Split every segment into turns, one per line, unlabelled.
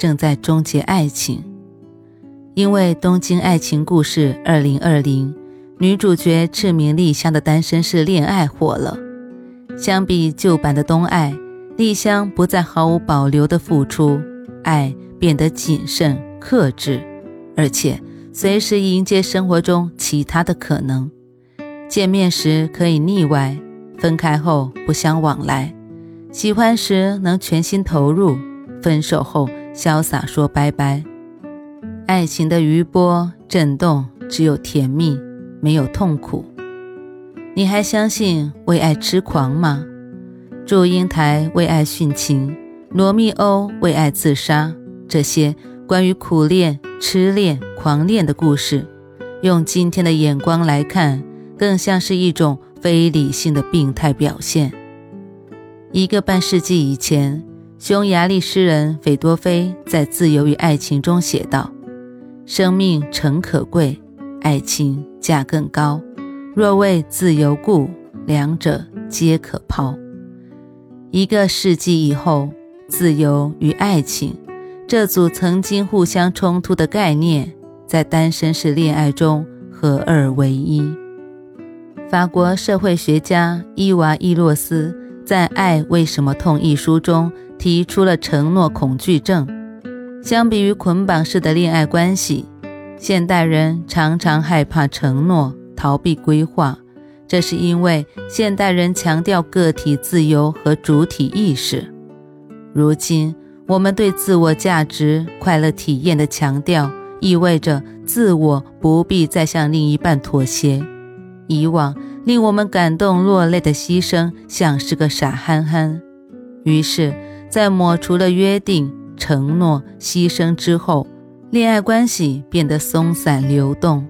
正在终结爱情，因为《东京爱情故事》二零二零女主角赤名莉香的单身式恋爱火了。相比旧版的东爱，莉香不再毫无保留的付出，爱变得谨慎克制，而且随时迎接生活中其他的可能。见面时可以腻歪，分开后不相往来；喜欢时能全心投入，分手后。潇洒说拜拜，爱情的余波震动，只有甜蜜，没有痛苦。你还相信为爱痴狂吗？祝英台为爱殉情，罗密欧为爱自杀，这些关于苦恋、痴恋、狂恋的故事，用今天的眼光来看，更像是一种非理性的病态表现。一个半世纪以前。匈牙利诗人斐多菲在《自由与爱情》中写道：“生命诚可贵，爱情价更高。若为自由故，两者皆可抛。”一个世纪以后，自由与爱情这组曾经互相冲突的概念，在单身式恋爱中合二为一。法国社会学家伊娃·伊洛斯在《爱为什么痛》一书中。提出了承诺恐惧症。相比于捆绑式的恋爱关系，现代人常常害怕承诺，逃避规划。这是因为现代人强调个体自由和主体意识。如今，我们对自我价值、快乐体验的强调，意味着自我不必再向另一半妥协。以往令我们感动落泪的牺牲，像是个傻憨憨。于是。在抹除了约定、承诺、牺牲之后，恋爱关系变得松散流动。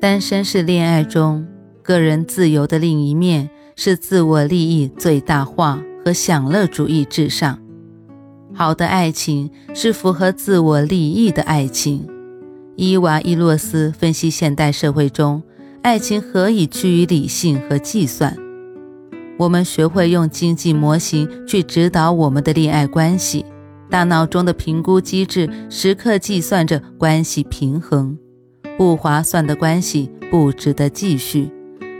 单身是恋爱中，个人自由的另一面是自我利益最大化和享乐主义至上。好的爱情是符合自我利益的爱情。伊娃·伊洛斯分析现代社会中，爱情何以趋于理性和计算？我们学会用经济模型去指导我们的恋爱关系，大脑中的评估机制时刻计算着关系平衡，不划算的关系不值得继续。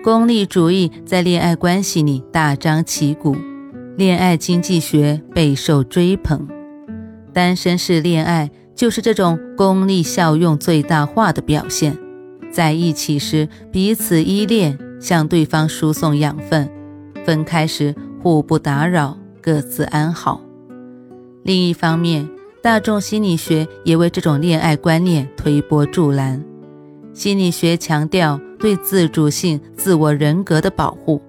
功利主义在恋爱关系里大张旗鼓，恋爱经济学备受追捧。单身式恋爱就是这种功利效用最大化的表现，在一起时彼此依恋，向对方输送养分。分开时互不打扰，各自安好。另一方面，大众心理学也为这种恋爱观念推波助澜。心理学强调对自主性、自我人格的保护。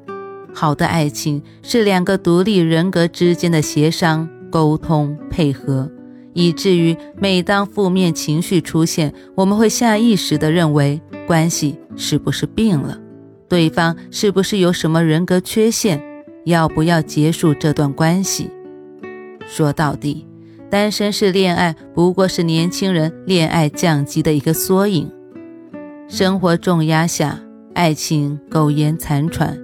好的爱情是两个独立人格之间的协商、沟通、配合，以至于每当负面情绪出现，我们会下意识地认为关系是不是病了。对方是不是有什么人格缺陷？要不要结束这段关系？说到底，单身式恋爱不过是年轻人恋爱降级的一个缩影。生活重压下，爱情苟延残喘；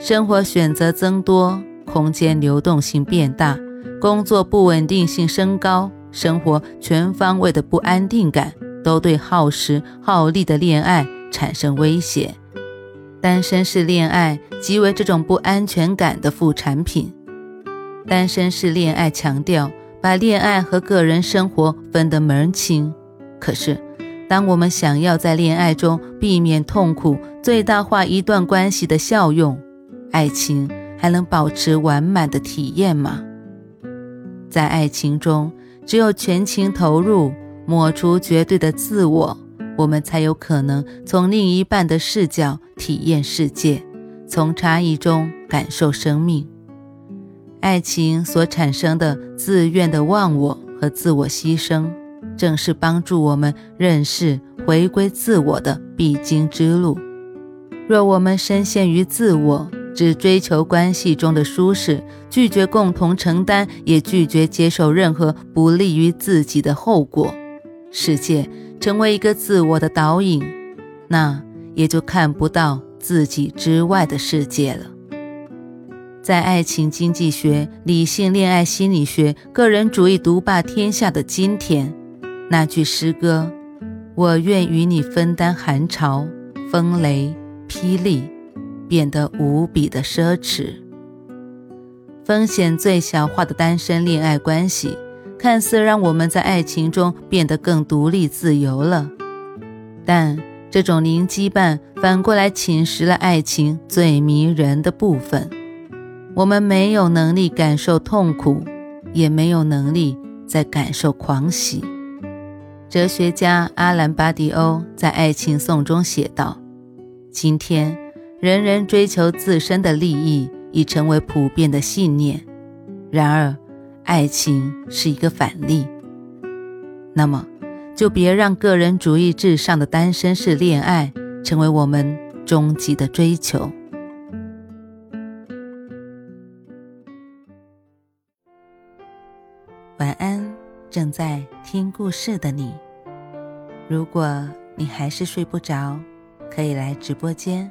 生活选择增多，空间流动性变大，工作不稳定性升高，生活全方位的不安定感，都对耗时耗力的恋爱产生威胁。单身式恋爱即为这种不安全感的副产品。单身式恋爱强调把恋爱和个人生活分得门清。可是，当我们想要在恋爱中避免痛苦，最大化一段关系的效用，爱情还能保持完满的体验吗？在爱情中，只有全情投入，抹除绝对的自我。我们才有可能从另一半的视角体验世界，从差异中感受生命。爱情所产生的自愿的忘我和自我牺牲，正是帮助我们认识、回归自我的必经之路。若我们深陷于自我，只追求关系中的舒适，拒绝共同承担，也拒绝接受任何不利于自己的后果，世界成为一个自我的导引，那也就看不到自己之外的世界了。在爱情经济学、理性恋爱心理学、个人主义独霸天下的今天，那句诗歌“我愿与你分担寒潮、风雷、霹雳”变得无比的奢侈。风险最小化的单身恋爱关系，看似让我们在爱情中变得更独立自由了，但这种零羁绊反过来侵蚀了爱情最迷人的部分。我们没有能力感受痛苦，也没有能力再感受狂喜。哲学家阿兰·巴迪欧在《爱情颂》中写道：“今天，人人追求自身的利益已成为普遍的信念。然而，爱情是一个反例。那么，就别让个人主义至上的单身式恋爱成为我们终极的追求。”晚安，正在听故事的你。如果你还是睡不着，可以来直播间